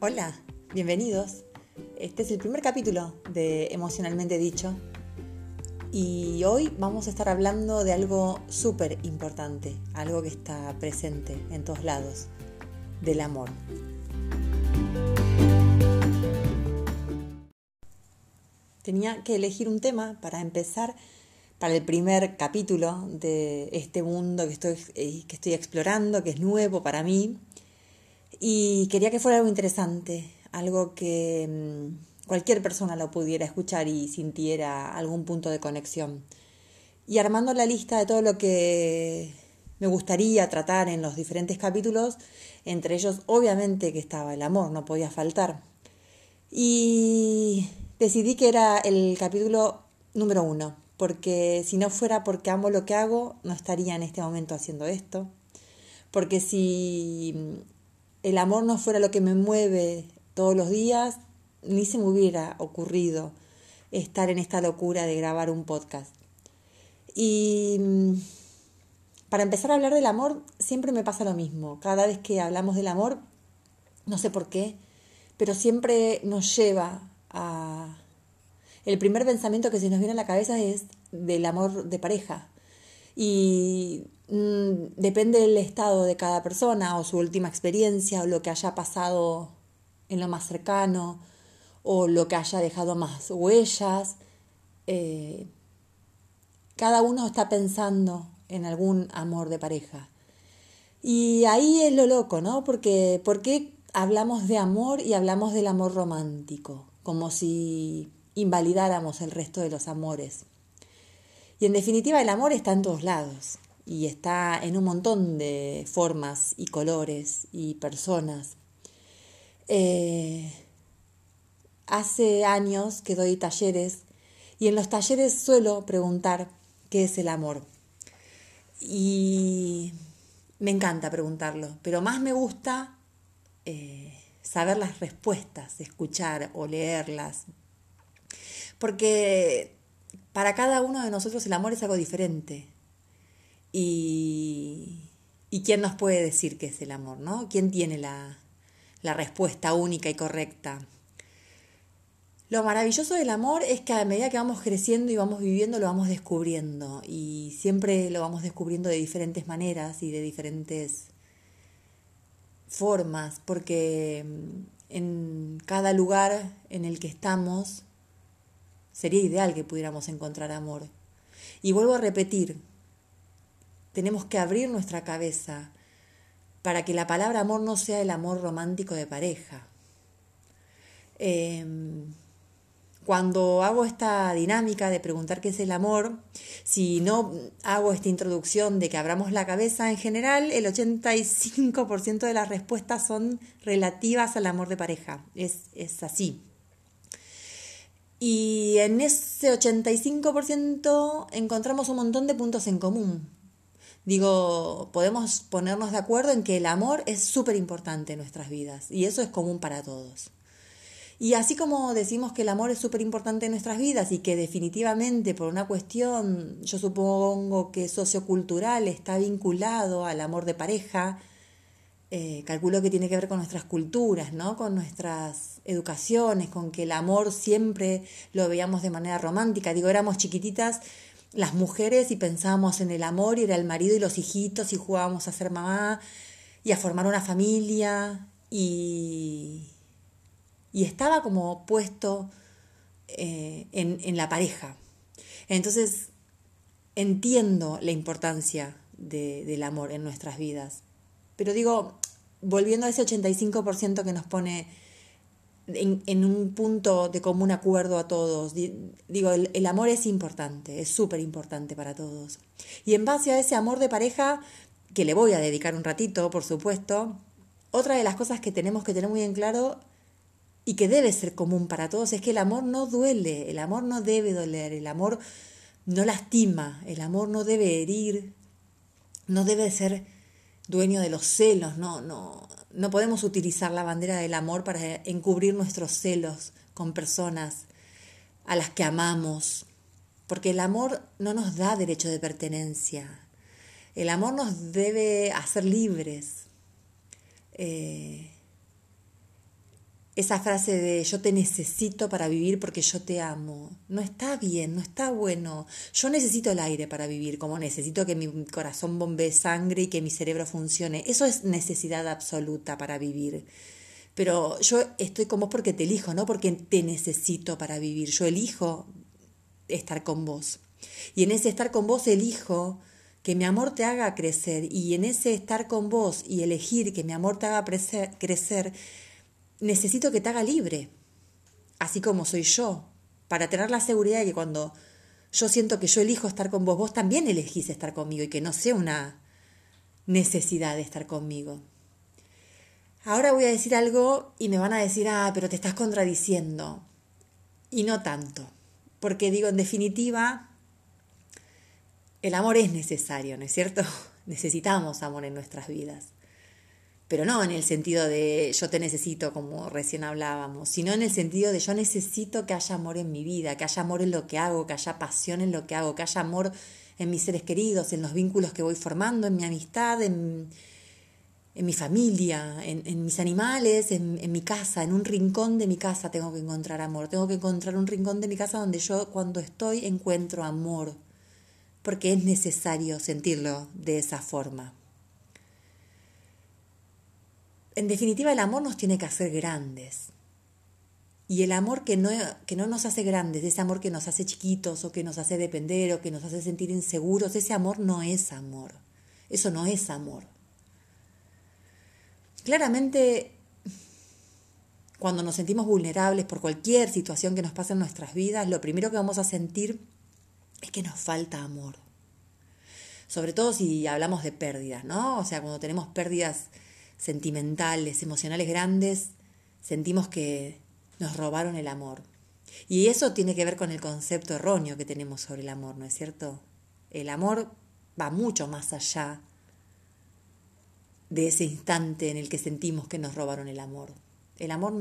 Hola, bienvenidos. Este es el primer capítulo de Emocionalmente Dicho y hoy vamos a estar hablando de algo súper importante, algo que está presente en todos lados, del amor. Tenía que elegir un tema para empezar para el primer capítulo de este mundo que estoy, eh, que estoy explorando, que es nuevo para mí. Y quería que fuera algo interesante, algo que mm, cualquier persona lo pudiera escuchar y sintiera algún punto de conexión. Y armando la lista de todo lo que me gustaría tratar en los diferentes capítulos, entre ellos obviamente que estaba el amor, no podía faltar. Y decidí que era el capítulo número uno, porque si no fuera porque amo lo que hago, no estaría en este momento haciendo esto. Porque si el amor no fuera lo que me mueve todos los días, ni se me hubiera ocurrido estar en esta locura de grabar un podcast. Y mm, para empezar a hablar del amor, siempre me pasa lo mismo. Cada vez que hablamos del amor, no sé por qué, pero siempre nos lleva a el primer pensamiento que se nos viene a la cabeza es del amor de pareja. Y depende del estado de cada persona o su última experiencia o lo que haya pasado en lo más cercano o lo que haya dejado más huellas. Eh, cada uno está pensando en algún amor de pareja. Y ahí es lo loco, ¿no? Porque ¿por qué hablamos de amor y hablamos del amor romántico? Como si invalidáramos el resto de los amores. Y en definitiva el amor está en todos lados y está en un montón de formas y colores y personas. Eh, hace años que doy talleres y en los talleres suelo preguntar qué es el amor. Y me encanta preguntarlo, pero más me gusta eh, saber las respuestas, escuchar o leerlas, porque para cada uno de nosotros el amor es algo diferente. Y, y quién nos puede decir qué es el amor, ¿no? ¿Quién tiene la, la respuesta única y correcta? Lo maravilloso del amor es que a medida que vamos creciendo y vamos viviendo, lo vamos descubriendo. Y siempre lo vamos descubriendo de diferentes maneras y de diferentes formas, porque en cada lugar en el que estamos Sería ideal que pudiéramos encontrar amor. Y vuelvo a repetir, tenemos que abrir nuestra cabeza para que la palabra amor no sea el amor romántico de pareja. Em, cuando hago esta dinámica de preguntar qué es el amor, si no hago esta introducción de que abramos la cabeza, en general el 85% de las respuestas son relativas al amor de pareja. Es, es así. Y en ese 85% encontramos un montón de puntos en común. Digo, podemos ponernos de acuerdo en que el amor es súper importante en nuestras vidas y eso es común para todos. Y así como decimos que el amor es súper importante en nuestras vidas y que definitivamente por una cuestión, yo supongo que sociocultural está vinculado al amor de pareja, eh, calculo que tiene que ver con nuestras culturas, ¿no? con nuestras educaciones, con que el amor siempre lo veíamos de manera romántica. Digo, éramos chiquititas las mujeres y pensábamos en el amor y era el marido y los hijitos y jugábamos a ser mamá y a formar una familia y, y estaba como puesto eh, en, en la pareja. Entonces, entiendo la importancia de, del amor en nuestras vidas. Pero digo, volviendo a ese 85% que nos pone en, un punto de común acuerdo a todos, digo, el, amor es importante, es súper importante para todos. Y en base a ese amor de pareja, que le voy a dedicar un ratito, por supuesto, otra de las cosas que tenemos que tener muy en claro y que debe ser común para todos es que el amor no duele, el amor no debe doler, el amor no lastima, el amor no debe herir, no debe ser dueño de los celos, no, no, no podemos utilizar la bandera del amor para encubrir nuestros celos con personas a las que amamos, porque el amor no nos da derecho de pertenencia, el amor nos debe hacer libres. Eh, esa frase de yo te necesito para vivir porque yo te amo. No está bien, no está bueno. Yo necesito el aire para vivir, como necesito que mi corazón bombee sangre y que mi cerebro funcione. Eso es necesidad absoluta para vivir. Pero yo estoy con vos porque te elijo, no porque te necesito para vivir. Yo elijo estar con vos. Y en ese estar con vos elijo que mi amor te haga crecer. Y en ese estar con vos y elegir que mi amor te haga crecer, necesito que te haga libre, así como soy yo, para tener la seguridad de que cuando yo siento que yo elijo estar con vos, vos también elegís estar conmigo y que no sea una necesidad de estar conmigo. Ahora voy a decir algo y me van a decir, ah, pero te estás contradiciendo. Y no tanto, porque digo, en definitiva, el amor es necesario, ¿no es cierto? Necesitamos amor en nuestras vidas pero no en el sentido de yo te necesito, como recién hablábamos, sino en el sentido de yo necesito que haya amor en mi vida, que haya amor en lo que hago, que haya pasión en lo que hago, que haya amor en mis seres queridos, en los vínculos que voy formando, en mi amistad, en, mi familia, en, mis animales, en, en mi casa, en un rincón de mi casa tengo que encontrar amor, tengo que encontrar un rincón de mi casa donde yo cuando estoy encuentro amor, porque es necesario sentirlo de esa forma. En definitiva, el amor nos tiene que hacer grandes. Y el amor que no, que no nos hace grandes, ese amor que nos hace chiquitos o que nos hace depender o que nos hace sentir inseguros, ese amor no es amor. Eso no es amor. Claramente, cuando nos sentimos vulnerables por cualquier situación que nos pase en nuestras vidas, lo primero que vamos a sentir es que nos falta amor. Sobre todo si hablamos de pérdidas, ¿no? O sea, cuando tenemos pérdidas sentimentales, emocionales grandes, sentimos que nos robaron el amor. Y eso tiene que ver con el concepto erróneo que tenemos sobre el amor, ¿no es cierto? El amor va mucho más allá de ese instante en el que sentimos que nos robaron el amor. El amor,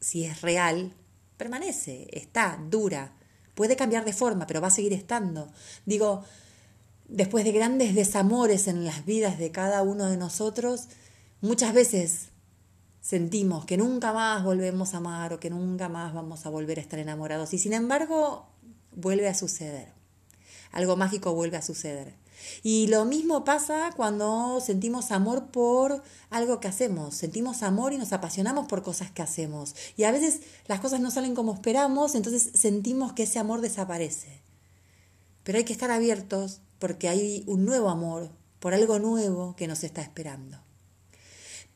si es real, permanece, está, dura, puede cambiar de forma, pero va a seguir estando. Digo, después de grandes desamores en las vidas de cada uno de nosotros, Muchas veces sentimos que nunca más volvemos a amar o que nunca más vamos a volver a estar enamorados y sin embargo vuelve a suceder. Algo mágico vuelve a suceder. Y lo mismo pasa cuando sentimos amor por algo que hacemos. Sentimos amor y nos apasionamos por cosas que hacemos. Y a veces las cosas no salen como esperamos, entonces sentimos que ese amor desaparece. Pero hay que estar abiertos porque hay un nuevo amor por algo nuevo que nos está esperando.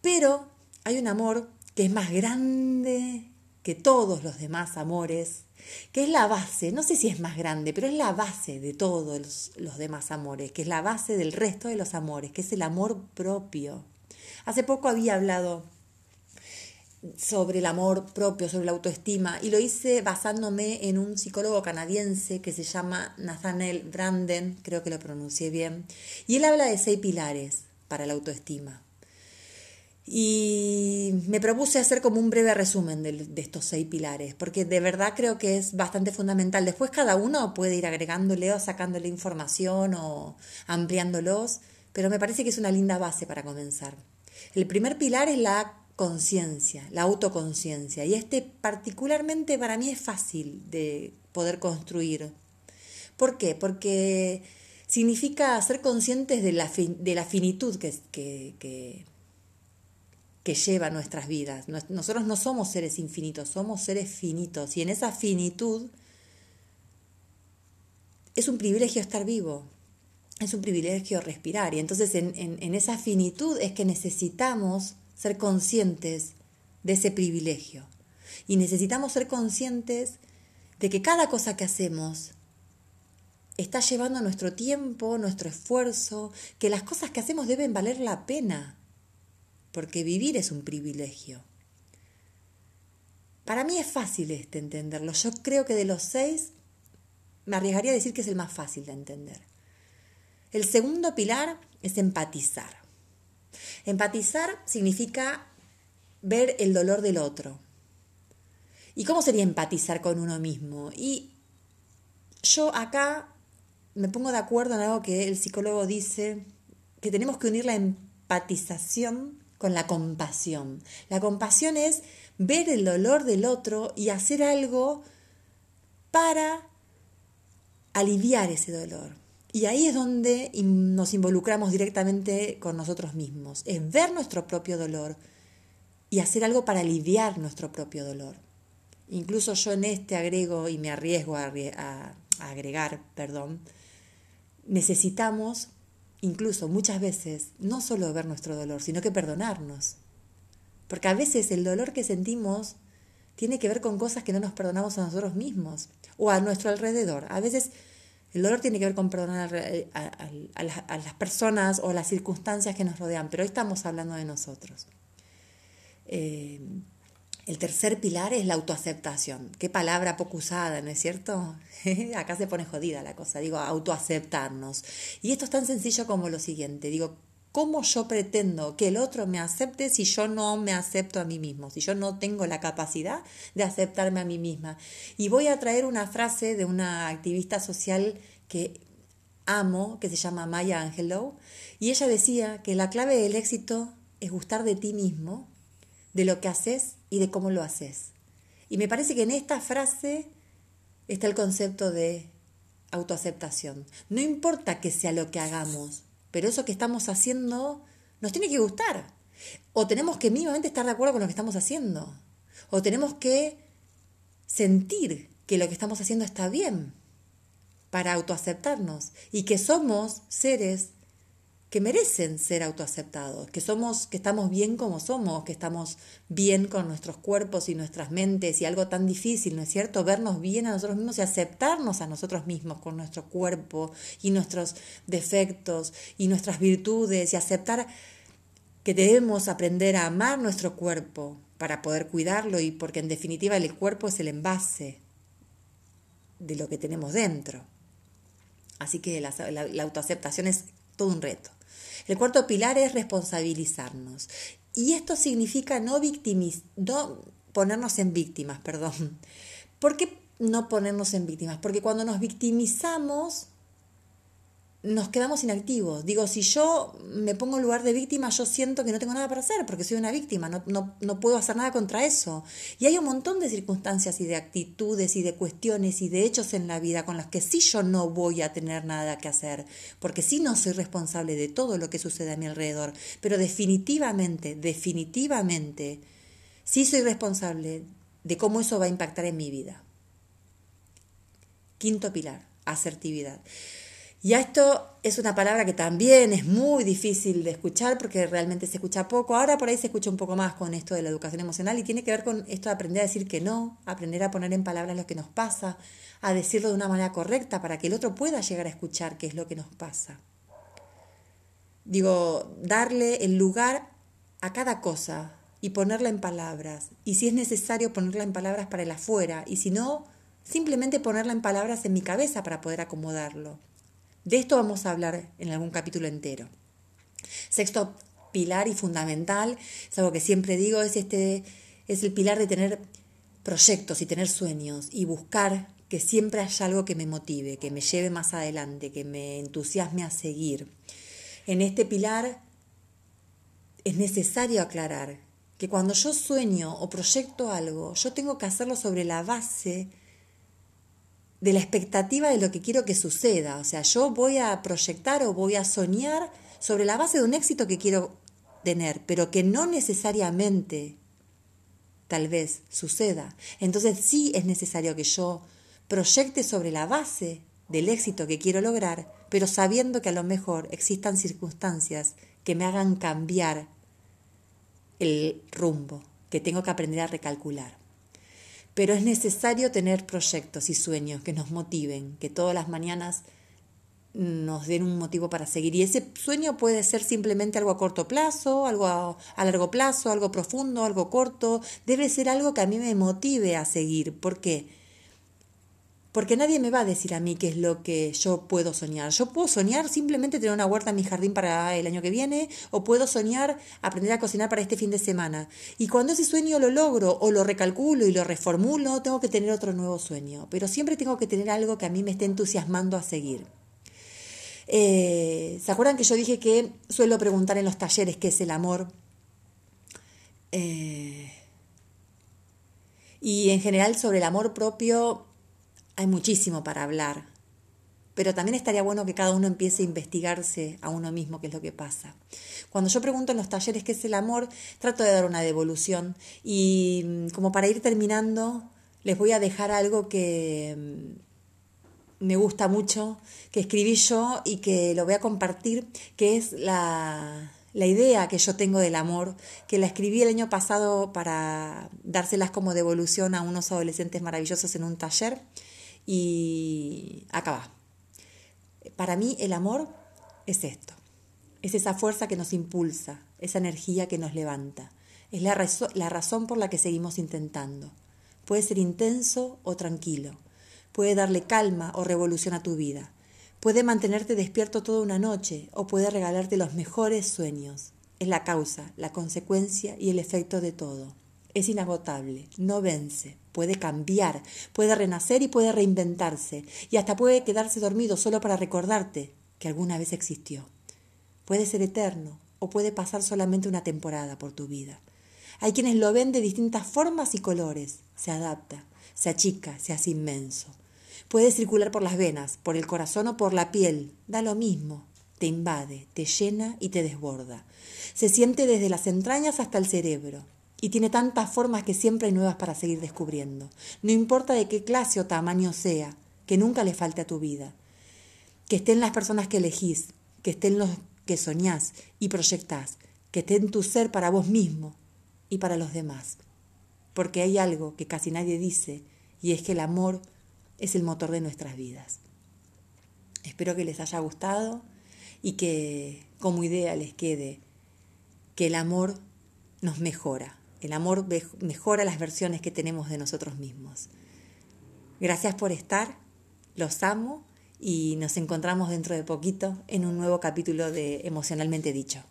Pero hay un amor que es más grande que todos los demás amores, que es la base, no sé si es más grande, pero es la base de todos los, demás amores, que es la base del resto de los amores, que es el amor propio. Hace poco había hablado sobre el amor propio, sobre la autoestima, y lo hice basándome en un psicólogo canadiense que se llama Nathaniel Branden, creo que lo pronuncié bien, y él habla de seis pilares para la autoestima. Y me propuse hacer como un breve resumen de, estos seis pilares, porque de verdad creo que es bastante fundamental. Después cada uno puede ir agregándole o sacándole información o ampliándolos, pero me parece que es una linda base para comenzar. El primer pilar es la conciencia, la autoconciencia, y este particularmente para mí es fácil de poder construir. ¿Por qué? Porque significa ser conscientes de la, de la finitud que que lleva nuestras vidas. Nosotros no somos seres infinitos, somos seres finitos. Y en esa finitud es un privilegio estar vivo, es un privilegio respirar. Y entonces en, en esa finitud es que necesitamos ser conscientes de ese privilegio. Y necesitamos ser conscientes de que cada cosa que hacemos está llevando nuestro tiempo, nuestro esfuerzo, que las cosas que hacemos deben valer la pena porque vivir es un privilegio. Para mí es fácil este entenderlo. Yo creo que de los seis me arriesgaría a decir que es el más fácil de entender. El segundo pilar es empatizar. Empatizar significa ver el dolor del otro. ¿Y cómo sería empatizar con uno mismo? Y yo acá me pongo de acuerdo en algo que el psicólogo dice, que tenemos que unir la empatización con la compasión. La compasión es ver el dolor del otro y hacer algo para aliviar ese dolor. Y ahí es donde nos involucramos directamente con nosotros mismos, es ver nuestro propio dolor y hacer algo para aliviar nuestro propio dolor. Incluso yo en este agrego y me arriesgo a, agregar, perdón, necesitamos incluso muchas veces no solo ver nuestro dolor, sino que perdonarnos. Porque a veces el dolor que sentimos tiene que ver con cosas que no nos perdonamos a nosotros mismos o a nuestro alrededor. A veces el dolor tiene que ver con perdonar a, las personas o las circunstancias que nos rodean, pero hoy estamos hablando de nosotros. Eh, el tercer pilar es la autoaceptación. Qué palabra poco usada, ¿no es cierto? Acá se pone jodida la cosa, digo, autoaceptarnos. Y esto es tan sencillo como lo siguiente, digo, ¿cómo yo pretendo que el otro me acepte si yo no me acepto a mí mismo, si yo no tengo la capacidad de aceptarme a mí misma? Y voy a traer una frase de una activista social que amo, que se llama Maya Angelou, y ella decía que la clave del éxito es gustar de ti mismo, de lo que haces y de cómo lo haces. Y me parece que en esta frase está el concepto de autoaceptación. No importa que sea lo que hagamos, pero eso que estamos haciendo nos tiene que gustar. O tenemos que mínimamente estar de acuerdo con lo que estamos haciendo. O tenemos que sentir que lo que estamos haciendo está bien para autoaceptarnos y que somos seres que merecen ser autoaceptados, que somos, que estamos bien como somos, que estamos bien con nuestros cuerpos y nuestras mentes y algo tan difícil, ¿no es cierto? Vernos bien a nosotros mismos y aceptarnos a nosotros mismos con nuestro cuerpo y nuestros defectos y nuestras virtudes y aceptar que debemos aprender a amar nuestro cuerpo para poder cuidarlo y porque en definitiva el cuerpo es el envase de lo que tenemos dentro. Así que la, la autoaceptación es todo un reto. El cuarto pilar es responsabilizarnos. Y esto significa no, victimiz no ponernos en víctimas, perdón. ¿Por qué no ponernos en víctimas? Porque cuando nos victimizamos, nos quedamos inactivos. Digo, si yo me pongo en lugar de víctima, yo siento que no tengo nada para hacer porque soy una víctima, no, no, no, puedo hacer nada contra eso. Y hay un montón de circunstancias y de actitudes y de cuestiones y de hechos en la vida con las que sí yo no voy a tener nada que hacer, porque sí no soy responsable de todo lo que sucede a mi alrededor, pero definitivamente, definitivamente, sí soy responsable de cómo eso va a impactar en mi vida. Quinto pilar, asertividad. Y esto es una palabra que también es muy difícil de escuchar porque realmente se escucha poco. Ahora por ahí se escucha un poco más con esto de la educación emocional y tiene que ver con esto de aprender a decir que no, aprender a poner en palabras lo que nos pasa, a decirlo de una manera correcta para que el otro pueda llegar a escuchar qué es lo que nos pasa. Digo, darle el lugar a cada cosa y ponerla en palabras. Y si es necesario ponerla en palabras para el afuera y si no, simplemente ponerla en palabras en mi cabeza para poder acomodarlo. De esto vamos a hablar en algún capítulo entero. Sexto pilar y fundamental, es algo que siempre digo, es este es el pilar de tener proyectos y tener sueños y buscar que siempre haya algo que me motive, que me lleve más adelante, que me entusiasme a seguir. En este pilar es necesario aclarar que cuando yo sueño o proyecto algo, yo tengo que hacerlo sobre la base de la expectativa de lo que quiero que suceda. O sea, yo voy a proyectar o voy a soñar sobre la base de un éxito que quiero tener, pero que no necesariamente tal vez suceda. Entonces sí es necesario que yo proyecte sobre la base del éxito que quiero lograr, pero sabiendo que a lo mejor existan circunstancias que me hagan cambiar el rumbo, que tengo que aprender a recalcular pero es necesario tener proyectos y sueños que nos motiven, que todas las mañanas nos den un motivo para seguir. Y ese sueño puede ser simplemente algo a corto plazo, algo a, largo plazo, algo profundo, algo corto. Debe ser algo que a mí me motive a seguir. ¿Por qué? Porque nadie me va a decir a mí qué es lo que yo puedo soñar. Yo puedo soñar simplemente tener una huerta en mi jardín para el año que viene, o puedo soñar aprender a cocinar para este fin de semana. Y cuando ese sueño lo logro, o lo recalculo y lo reformulo, tengo que tener otro nuevo sueño. Pero siempre tengo que tener algo que a mí me esté entusiasmando a seguir. Eh, ¿Se acuerdan que yo dije que suelo preguntar en los talleres qué es el amor? Eh, y en general sobre el amor propio hay muchísimo para hablar, pero también estaría bueno que cada uno empiece a investigarse a uno mismo qué es lo que pasa. Cuando yo pregunto en los talleres qué es el amor, trato de dar una devolución y mm, como para ir terminando, les voy a dejar algo que mm, me gusta mucho, que escribí yo y que lo voy a compartir, que es la, la idea que yo tengo del amor, que la escribí el año pasado para dárselas como devolución a unos adolescentes maravillosos en un taller y acá va. Para mí el amor es esto, es esa fuerza que nos impulsa, esa energía que nos levanta, es la, la razón por la que seguimos intentando. Puede ser intenso o tranquilo, puede darle calma o revolución a tu vida, Puede mantenerte despierto toda una noche o puede regalarte los mejores sueños. Es la causa, la consecuencia y el efecto de todo. Es inagotable, no vence, puede cambiar, puede renacer y puede reinventarse, y hasta puede quedarse dormido solo para recordarte que alguna vez existió. Puede ser eterno o puede pasar solamente una temporada por tu vida. Hay quienes lo ven de distintas formas y colores, se adapta, se achica, se hace inmenso. Puede circular por las venas, por el corazón o por la piel, da lo mismo. Te invade, te llena y te desborda. Se siente desde las entrañas hasta el cerebro. Y tiene tantas formas que siempre hay nuevas para seguir descubriendo. No importa de qué clase o tamaño sea, que nunca le falte a tu vida. Que estén las personas que elegís, que estén los que soñás y proyectás, que esté en tu ser para vos mismo y para los demás. Porque hay algo que casi nadie dice, y es que el amor es el motor de nuestras vidas. Espero que les haya gustado y que como idea les quede que el amor nos mejora, el amor mejora las versiones que tenemos de nosotros mismos. Gracias por estar, los amo y nos encontramos dentro de poquito en un nuevo capítulo de Emocionalmente Dicho.